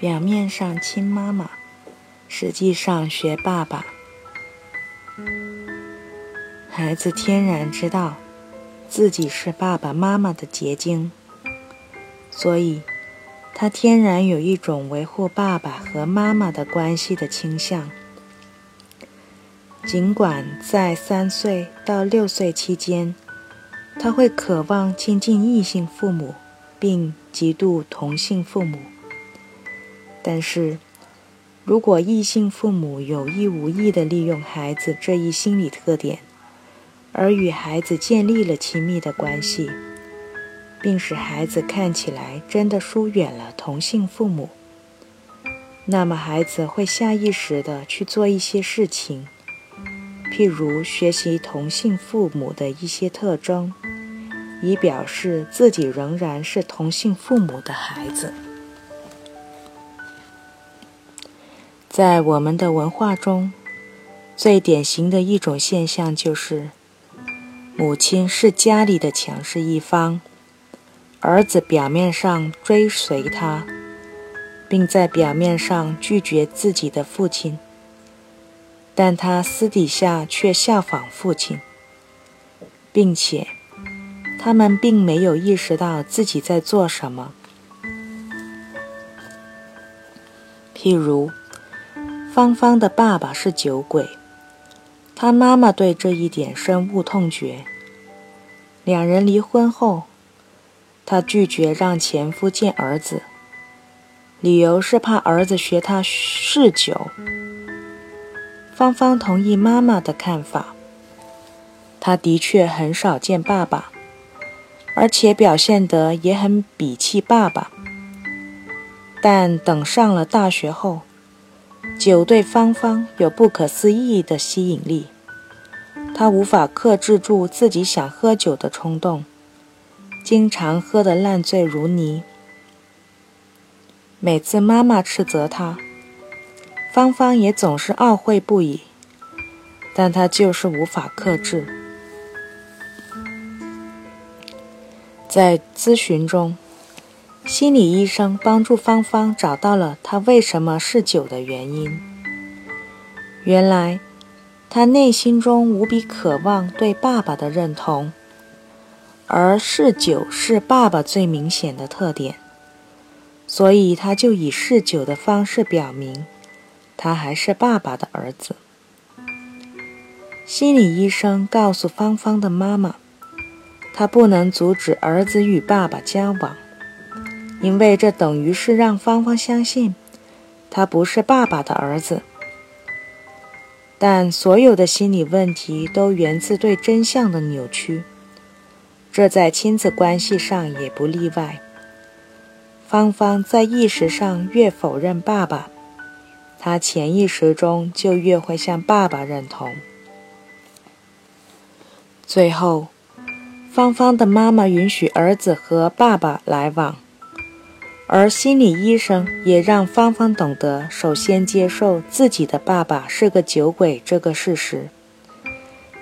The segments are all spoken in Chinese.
表面上亲妈妈，实际上学爸爸。孩子天然知道自己是爸爸妈妈的结晶，所以他天然有一种维护爸爸和妈妈的关系的倾向。尽管在三岁到六岁期间，他会渴望亲近异性父母，并嫉妒同性父母。但是，如果异性父母有意无意地利用孩子这一心理特点，而与孩子建立了亲密的关系，并使孩子看起来真的疏远了同性父母，那么孩子会下意识地去做一些事情，譬如学习同性父母的一些特征，以表示自己仍然是同性父母的孩子。在我们的文化中，最典型的一种现象就是，母亲是家里的强势一方，儿子表面上追随她，并在表面上拒绝自己的父亲，但他私底下却效仿父亲，并且他们并没有意识到自己在做什么，譬如。芳芳的爸爸是酒鬼，他妈妈对这一点深恶痛绝。两人离婚后，她拒绝让前夫见儿子，理由是怕儿子学他嗜酒。芳芳同意妈妈的看法，她的确很少见爸爸，而且表现得也很鄙弃爸爸。但等上了大学后，酒对芳芳有不可思议的吸引力，她无法克制住自己想喝酒的冲动，经常喝得烂醉如泥。每次妈妈斥责她，芳芳也总是懊悔不已，但她就是无法克制。在咨询中。心理医生帮助芳芳找到了她为什么嗜酒的原因。原来，她内心中无比渴望对爸爸的认同，而嗜酒是爸爸最明显的特点，所以他就以嗜酒的方式表明，他还是爸爸的儿子。心理医生告诉芳芳的妈妈，他不能阻止儿子与爸爸交往。因为这等于是让芳芳相信，他不是爸爸的儿子。但所有的心理问题都源自对真相的扭曲，这在亲子关系上也不例外。芳芳在意识上越否认爸爸，她潜意识中就越会向爸爸认同。最后，芳芳的妈妈允许儿子和爸爸来往。而心理医生也让芳芳懂得，首先接受自己的爸爸是个酒鬼这个事实，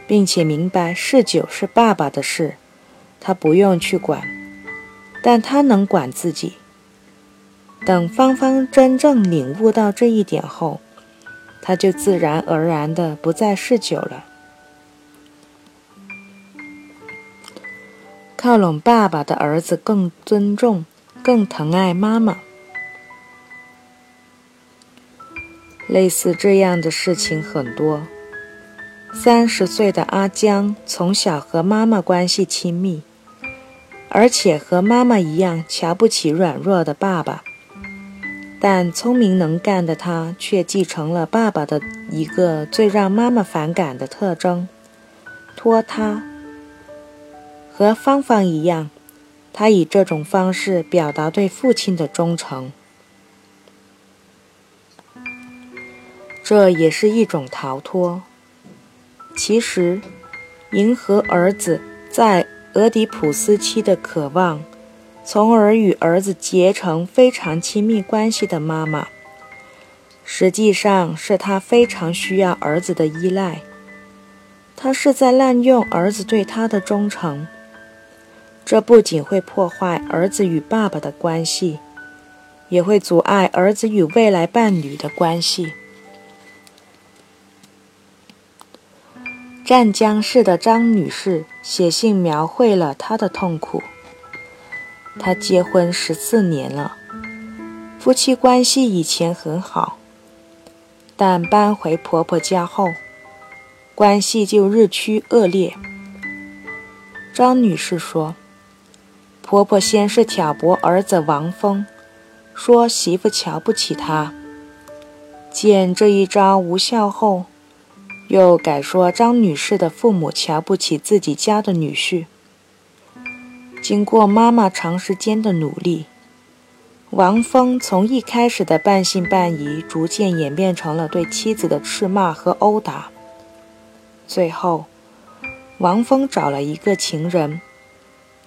并且明白嗜酒是爸爸的事，他不用去管，但他能管自己。等芳芳真正领悟到这一点后，他就自然而然的不再嗜酒了。靠拢爸爸的儿子更尊重。更疼爱妈妈。类似这样的事情很多。三十岁的阿江从小和妈妈关系亲密，而且和妈妈一样瞧不起软弱的爸爸。但聪明能干的他却继承了爸爸的一个最让妈妈反感的特征——拖沓。和芳芳一样。他以这种方式表达对父亲的忠诚，这也是一种逃脱。其实，迎合儿子在俄狄浦斯期的渴望，从而与儿子结成非常亲密关系的妈妈，实际上是他非常需要儿子的依赖。他是在滥用儿子对他的忠诚。这不仅会破坏儿子与爸爸的关系，也会阻碍儿子与未来伴侣的关系。湛江市的张女士写信描绘了她的痛苦。她结婚十四年了，夫妻关系以前很好，但搬回婆婆家后，关系就日趋恶劣。张女士说：“婆婆先是挑拨儿子王峰，说媳妇瞧不起他，见这一招无效后。”又改说张女士的父母瞧不起自己家的女婿。经过妈妈长时间的努力，王峰从一开始的半信半疑，逐渐演变成了对妻子的斥骂和殴打。最后，王峰找了一个情人，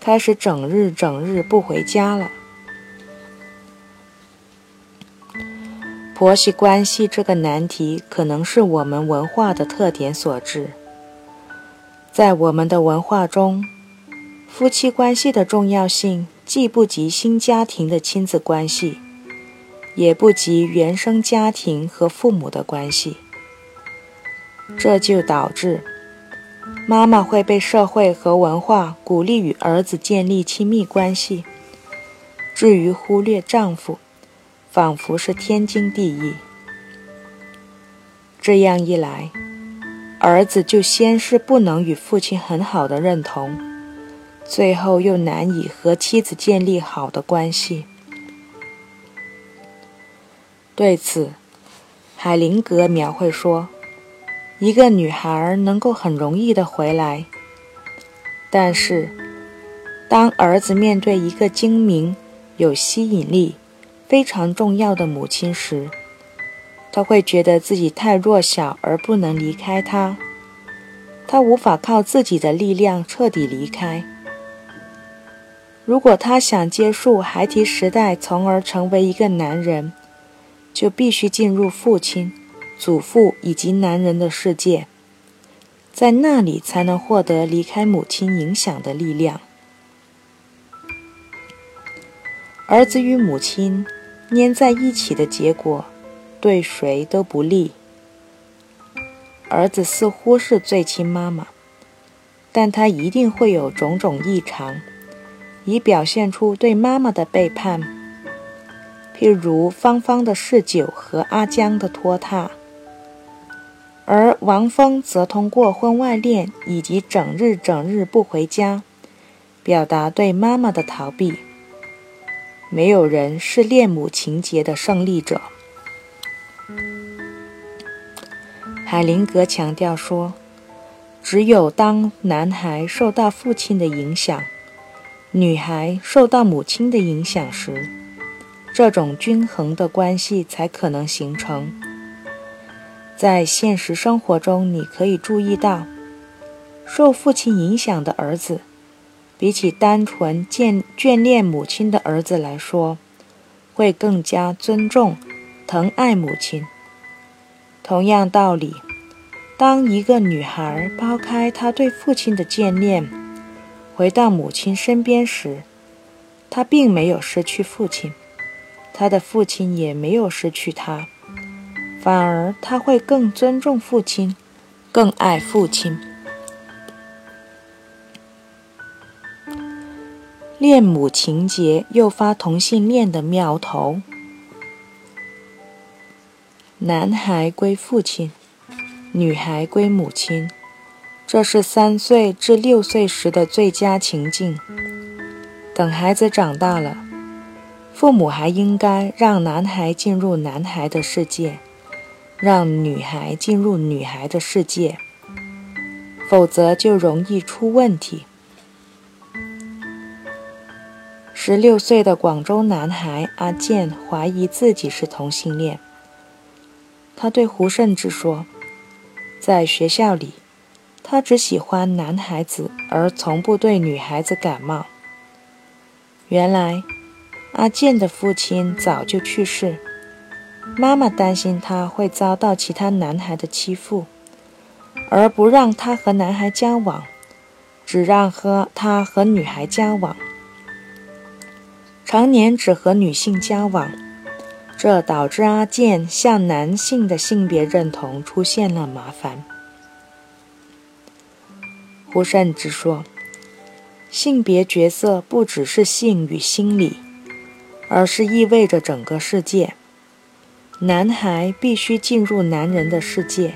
开始整日整日不回家了。婆媳关系这个难题，可能是我们文化的特点所致。在我们的文化中，夫妻关系的重要性既不及新家庭的亲子关系，也不及原生家庭和父母的关系。这就导致妈妈会被社会和文化鼓励与儿子建立亲密关系，至于忽略丈夫。仿佛是天经地义。这样一来，儿子就先是不能与父亲很好的认同，最后又难以和妻子建立好的关系。对此，海灵格描绘说：一个女孩能够很容易的回来，但是当儿子面对一个精明、有吸引力。非常重要的母亲时，他会觉得自己太弱小而不能离开他，他无法靠自己的力量彻底离开。如果他想结束孩提时代，从而成为一个男人，就必须进入父亲、祖父以及男人的世界，在那里才能获得离开母亲影响的力量。儿子与母亲粘在一起的结果，对谁都不利。儿子似乎是最亲妈妈，但他一定会有种种异常，以表现出对妈妈的背叛，譬如芳芳的嗜酒和阿江的拖沓。而王峰则通过婚外恋以及整日整日不回家，表达对妈妈的逃避。没有人是恋母情节的胜利者。海灵格强调说，只有当男孩受到父亲的影响，女孩受到母亲的影响时，这种均衡的关系才可能形成。在现实生活中，你可以注意到，受父亲影响的儿子。比起单纯眷眷恋母亲的儿子来说，会更加尊重、疼爱母亲。同样道理，当一个女孩抛开她对父亲的眷恋，回到母亲身边时，她并没有失去父亲，她的父亲也没有失去她，反而他会更尊重父亲，更爱父亲。恋母情节诱发同性恋的苗头。男孩归父亲，女孩归母亲，这是三岁至六岁时的最佳情境。等孩子长大了，父母还应该让男孩进入男孩的世界，让女孩进入女孩的世界，否则就容易出问题。十六岁的广州男孩阿健怀疑自己是同性恋。他对胡慎之说：“在学校里，他只喜欢男孩子，而从不对女孩子感冒。”原来，阿健的父亲早就去世，妈妈担心他会遭到其他男孩的欺负，而不让他和男孩交往，只让和他和女孩交往。常年只和女性交往，这导致阿健向男性的性别认同出现了麻烦。胡慎之说，性别角色不只是性与心理，而是意味着整个世界。男孩必须进入男人的世界，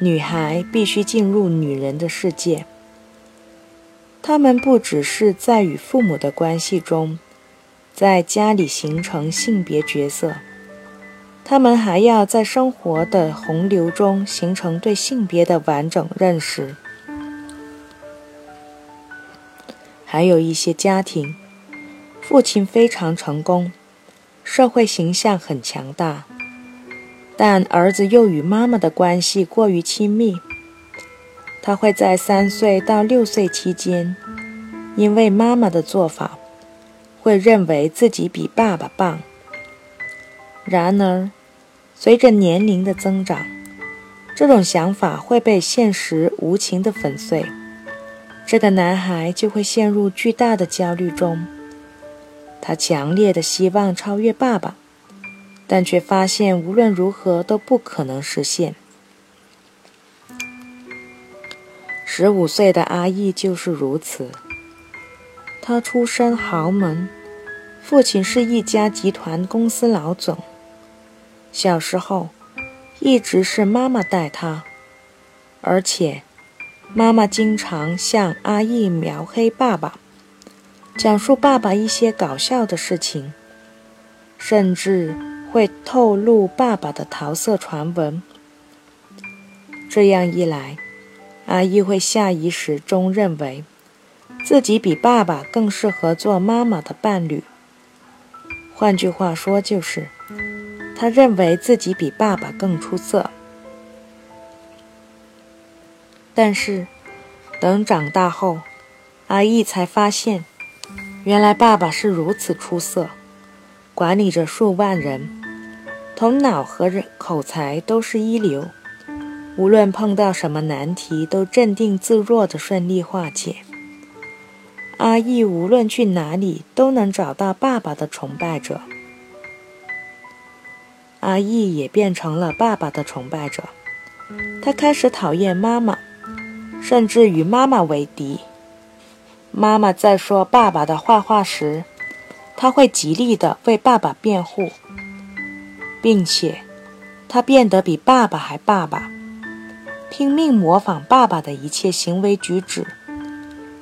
女孩必须进入女人的世界。他们不只是在与父母的关系中，在家里形成性别角色，他们还要在生活的洪流中形成对性别的完整认识。还有一些家庭，父亲非常成功，社会形象很强大，但儿子又与妈妈的关系过于亲密。他会在三岁到六岁期间，因为妈妈的做法，会认为自己比爸爸棒。然而，随着年龄的增长，这种想法会被现实无情地粉碎。这个男孩就会陷入巨大的焦虑中。他强烈的希望超越爸爸，但却发现无论如何都不可能实现。十五岁的阿义就是如此。他出身豪门，父亲是一家集团公司老总。小时候，一直是妈妈带他，而且妈妈经常向阿义描黑爸爸，讲述爸爸一些搞笑的事情，甚至会透露爸爸的桃色传闻。这样一来，阿姨会下意识中认为，自己比爸爸更适合做妈妈的伴侣。换句话说，就是他认为自己比爸爸更出色。但是，等长大后，阿义才发现，原来爸爸是如此出色，管理着数万人，头脑和人口才都是一流。无论碰到什么难题，都镇定自若的顺利化解。阿义无论去哪里，都能找到爸爸的崇拜者。阿义也变成了爸爸的崇拜者。他开始讨厌妈妈，甚至与妈妈为敌。妈妈在说爸爸的坏话时，他会极力的为爸爸辩护，并且他变得比爸爸还爸爸。拼命模仿爸爸的一切行为举止，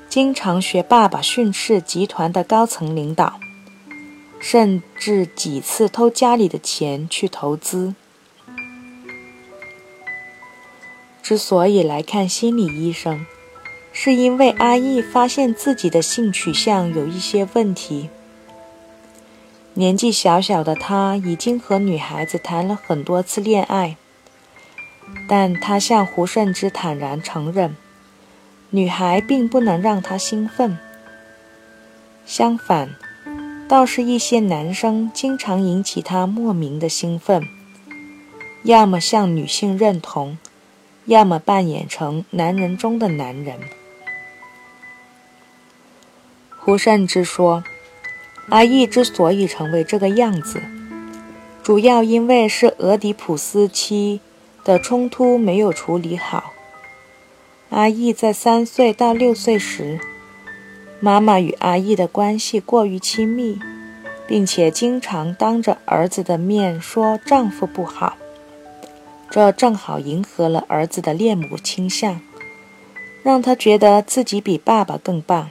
经常学爸爸训斥集团的高层领导，甚至几次偷家里的钱去投资。之所以来看心理医生，是因为阿义发现自己的性取向有一些问题。年纪小小的他，已经和女孩子谈了很多次恋爱。但他向胡慎之坦然承认，女孩并不能让他兴奋。相反，倒是一些男生经常引起他莫名的兴奋，要么向女性认同，要么扮演成男人中的男人。胡慎之说，阿义之所以成为这个样子，主要因为是俄狄浦斯期。的冲突没有处理好。阿义在三岁到六岁时，妈妈与阿义的关系过于亲密，并且经常当着儿子的面说丈夫不好，这正好迎合了儿子的恋母倾向，让他觉得自己比爸爸更棒。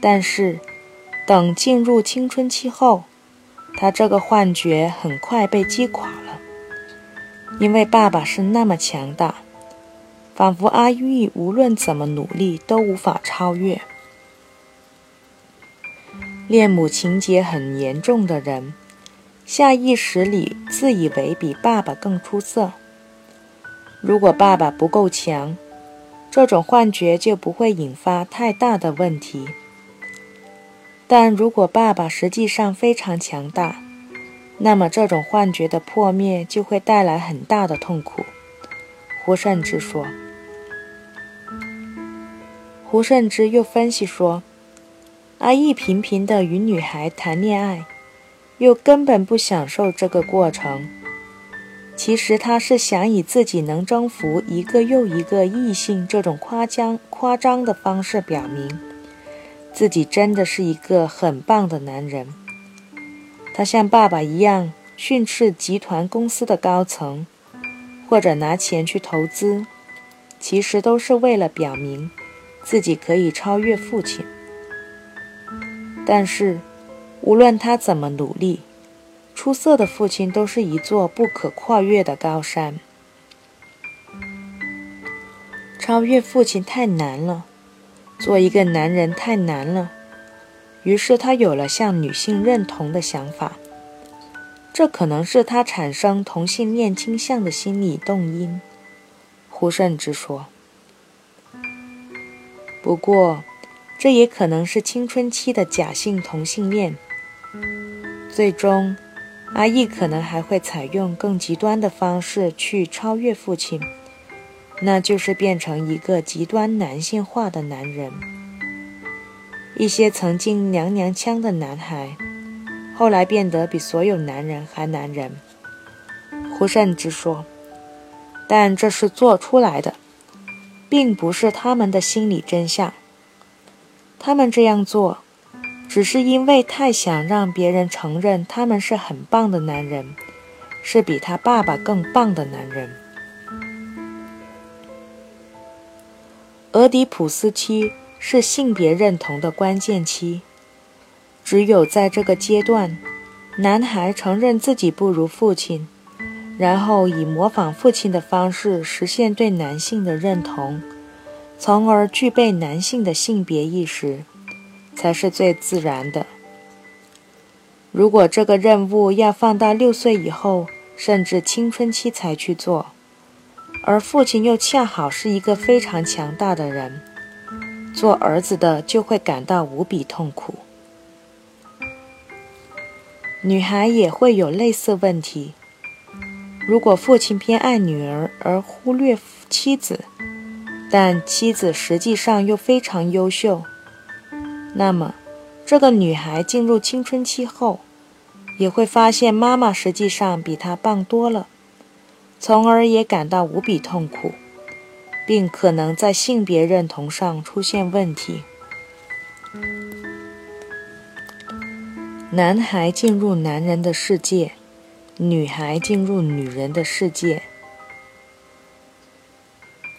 但是，等进入青春期后，他这个幻觉很快被击垮了。因为爸爸是那么强大，仿佛阿玉无论怎么努力都无法超越。恋母情节很严重的人，下意识里自以为比爸爸更出色。如果爸爸不够强，这种幻觉就不会引发太大的问题。但如果爸爸实际上非常强大，那么，这种幻觉的破灭就会带来很大的痛苦。胡慎之说。胡慎之又分析说，阿义频频的与女孩谈恋爱，又根本不享受这个过程。其实他是想以自己能征服一个又一个异性这种夸张夸张的方式，表明自己真的是一个很棒的男人。他像爸爸一样训斥集团公司的高层，或者拿钱去投资，其实都是为了表明自己可以超越父亲。但是，无论他怎么努力，出色的父亲都是一座不可跨越的高山。超越父亲太难了，做一个男人太难了。于是他有了向女性认同的想法，这可能是他产生同性恋倾向的心理动因。胡慎之说。不过，这也可能是青春期的假性同性恋。最终。阿义可能还会采用更极端的方式去超越父亲，那就是变成一个极端男性化的男人。一些曾经娘娘腔的男孩，后来变得比所有男人还男人。胡慎之说，但这是做出来的，并不是他们的心理真相。他们这样做。只是因为太想让别人承认他们是很棒的男人，是比他爸爸更棒的男人。俄狄浦斯期是性别认同的关键期，只有在这个阶段，男孩承认自己不如父亲，然后以模仿父亲的方式实现对男性的认同，从而具备男性的性别意识。才是最自然的。如果这个任务要放到六岁以后，甚至青春期才去做，而父亲又恰好是一个非常强大的人，做儿子的就会感到无比痛苦。女孩也会有类似问题。如果父亲偏爱女儿而忽略妻子，但妻子实际上又非常优秀。那么，这个女孩进入青春期后，也会发现妈妈实际上比她棒多了，从而也感到无比痛苦，并可能在性别认同上出现问题。男孩进入男人的世界，女孩进入女人的世界。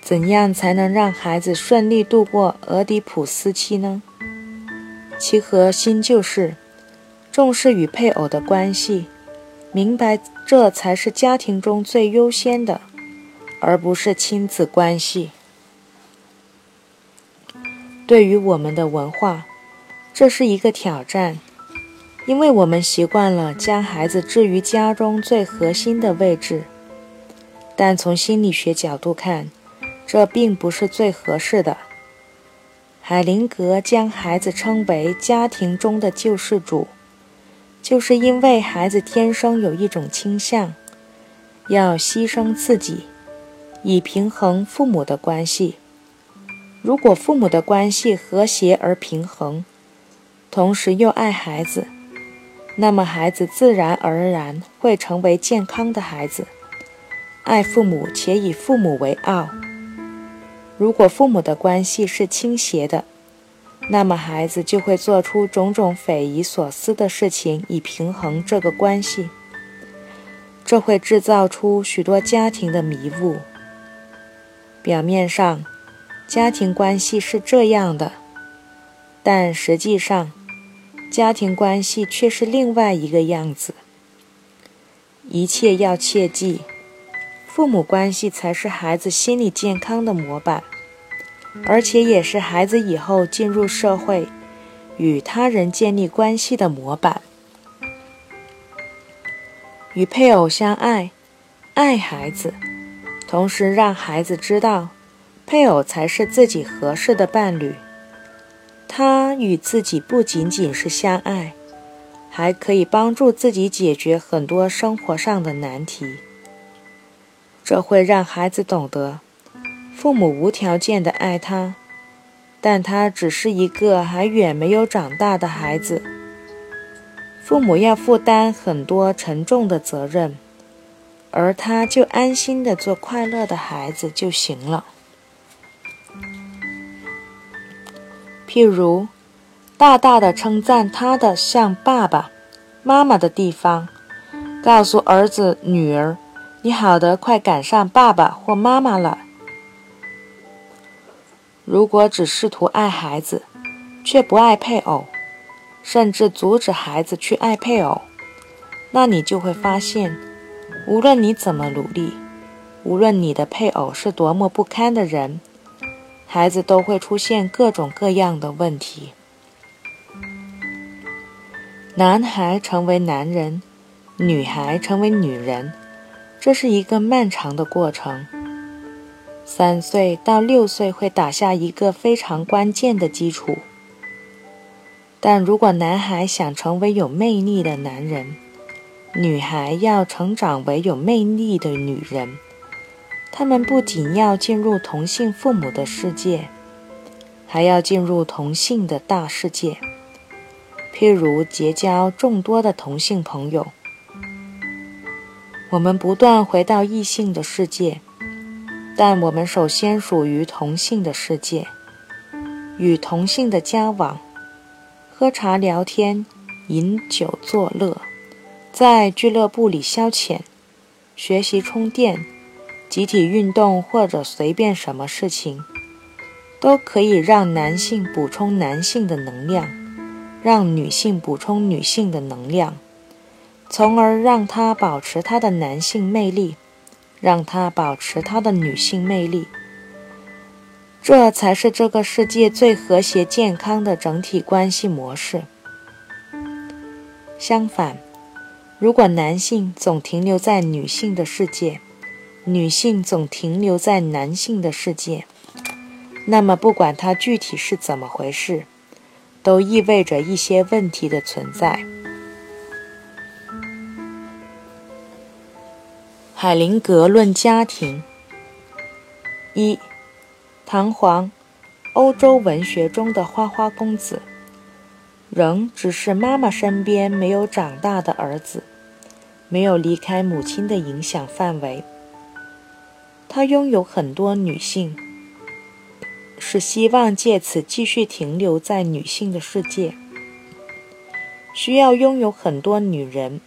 怎样才能让孩子顺利度过俄狄浦斯期呢？其核心就是重视与配偶的关系，明白这才是家庭中最优先的，而不是亲子关系。对于我们的文化，这是一个挑战，因为我们习惯了将孩子置于家中最核心的位置。但从心理学角度看，这并不是最合适的。海灵格将孩子称为家庭中的救世主，就是因为孩子天生有一种倾向，要牺牲自己，以平衡父母的关系。如果父母的关系和谐而平衡，同时又爱孩子，那么孩子自然而然会成为健康的孩子，爱父母且以父母为傲。如果父母的关系是倾斜的，那么孩子就会做出种种匪夷所思的事情以平衡这个关系，这会制造出许多家庭的迷雾。表面上，家庭关系是这样的，但实际上，家庭关系却是另外一个样子。一切要切记。父母关系才是孩子心理健康的模板，而且也是孩子以后进入社会、与他人建立关系的模板。与配偶相爱，爱孩子，同时让孩子知道，配偶才是自己合适的伴侣。他与自己不仅仅是相爱，还可以帮助自己解决很多生活上的难题。这会让孩子懂得，父母无条件的爱他，但他只是一个还远没有长大的孩子。父母要负担很多沉重的责任，而他就安心的做快乐的孩子就行了。譬如，大大的称赞他的像爸爸妈妈的地方，告诉儿子女儿：“你好的快赶上爸爸或妈妈了。”如果只试图爱孩子，却不爱配偶，甚至阻止孩子去爱配偶，那你就会发现，无论你怎么努力，无论你的配偶是多么不堪的人，孩子都会出现各种各样的问题。男孩成为男人，女孩成为女人，这是一个漫长的过程。三岁到六岁会打下一个非常关键的基础。但如果男孩想成为有魅力的男人，女孩要成长为有魅力的女人，他们不仅要进入同性父母的世界，还要进入同性的大世界，譬如结交众多的同性朋友。我们不断回到异性的世界，但我们首先属于同性的世界，与同性的交往。喝茶聊天，饮酒作乐，在俱乐部里消遣，学习充电，集体运动或者随便什么事情，都可以让男性补充男性的能量，让女性补充女性的能量，从而让他保持他的男性魅力，让他保持他的女性魅力。这才是这个世界最和谐、健康的整体关系模式。相反，如果男性总停留在女性的世界，女性总停留在男性的世界，那么不管它具体是怎么回事，都意味着一些问题的存在。海灵格论家庭一。唐璜，欧洲文学中的花花公子，仍只是妈妈身边没有长大的儿子，没有离开母亲的影响范围。他拥有很多女性，是希望借此继续停留在女性的世界。需要拥有很多女人，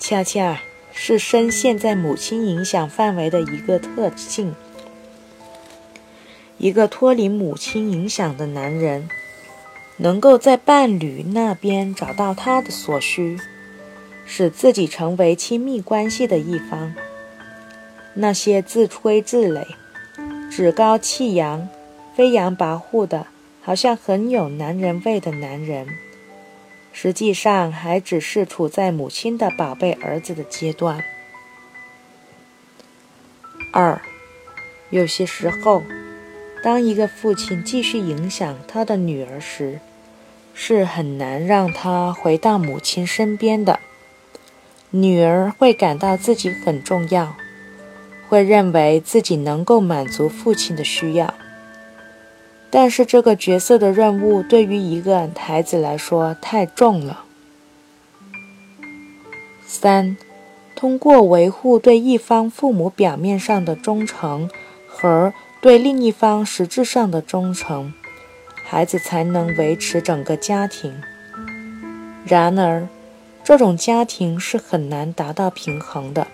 恰恰是深陷在母亲影响范围的一个特性。一个脱离母亲影响的男人，能够在伴侣那边找到他的所需，使自己成为亲密关系的一方。那些自吹自擂、趾高气扬、飞扬跋扈的，好像很有男人味的男人，实际上还只是处在母亲的宝贝儿子的阶段。二，有些时候。当一个父亲继续影响他的女儿时，是很难让他回到母亲身边的。女儿会感到自己很重要，会认为自己能够满足父亲的需要。但是这个角色的任务对于一个孩子来说太重了。三，通过维护对一方父母表面上的忠诚和。对另一方实质上的忠诚，孩子才能维持整个家庭。然而，这种家庭是很难达到平衡的。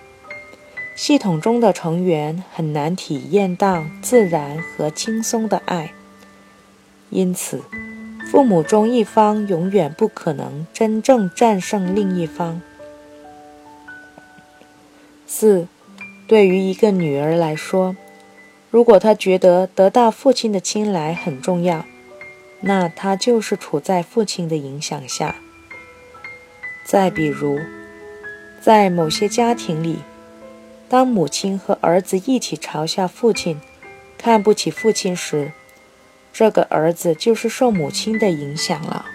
系统中的成员很难体验到自然和轻松的爱，因此，父母中一方永远不可能真正战胜另一方。四，对于一个女儿来说。如果她觉得得到父亲的青睐很重要，那她就是处在父亲的影响下。再比如，在某些家庭里，当母亲和儿子一起嘲笑父亲、看不起父亲时，这个儿子就是受母亲的影响了。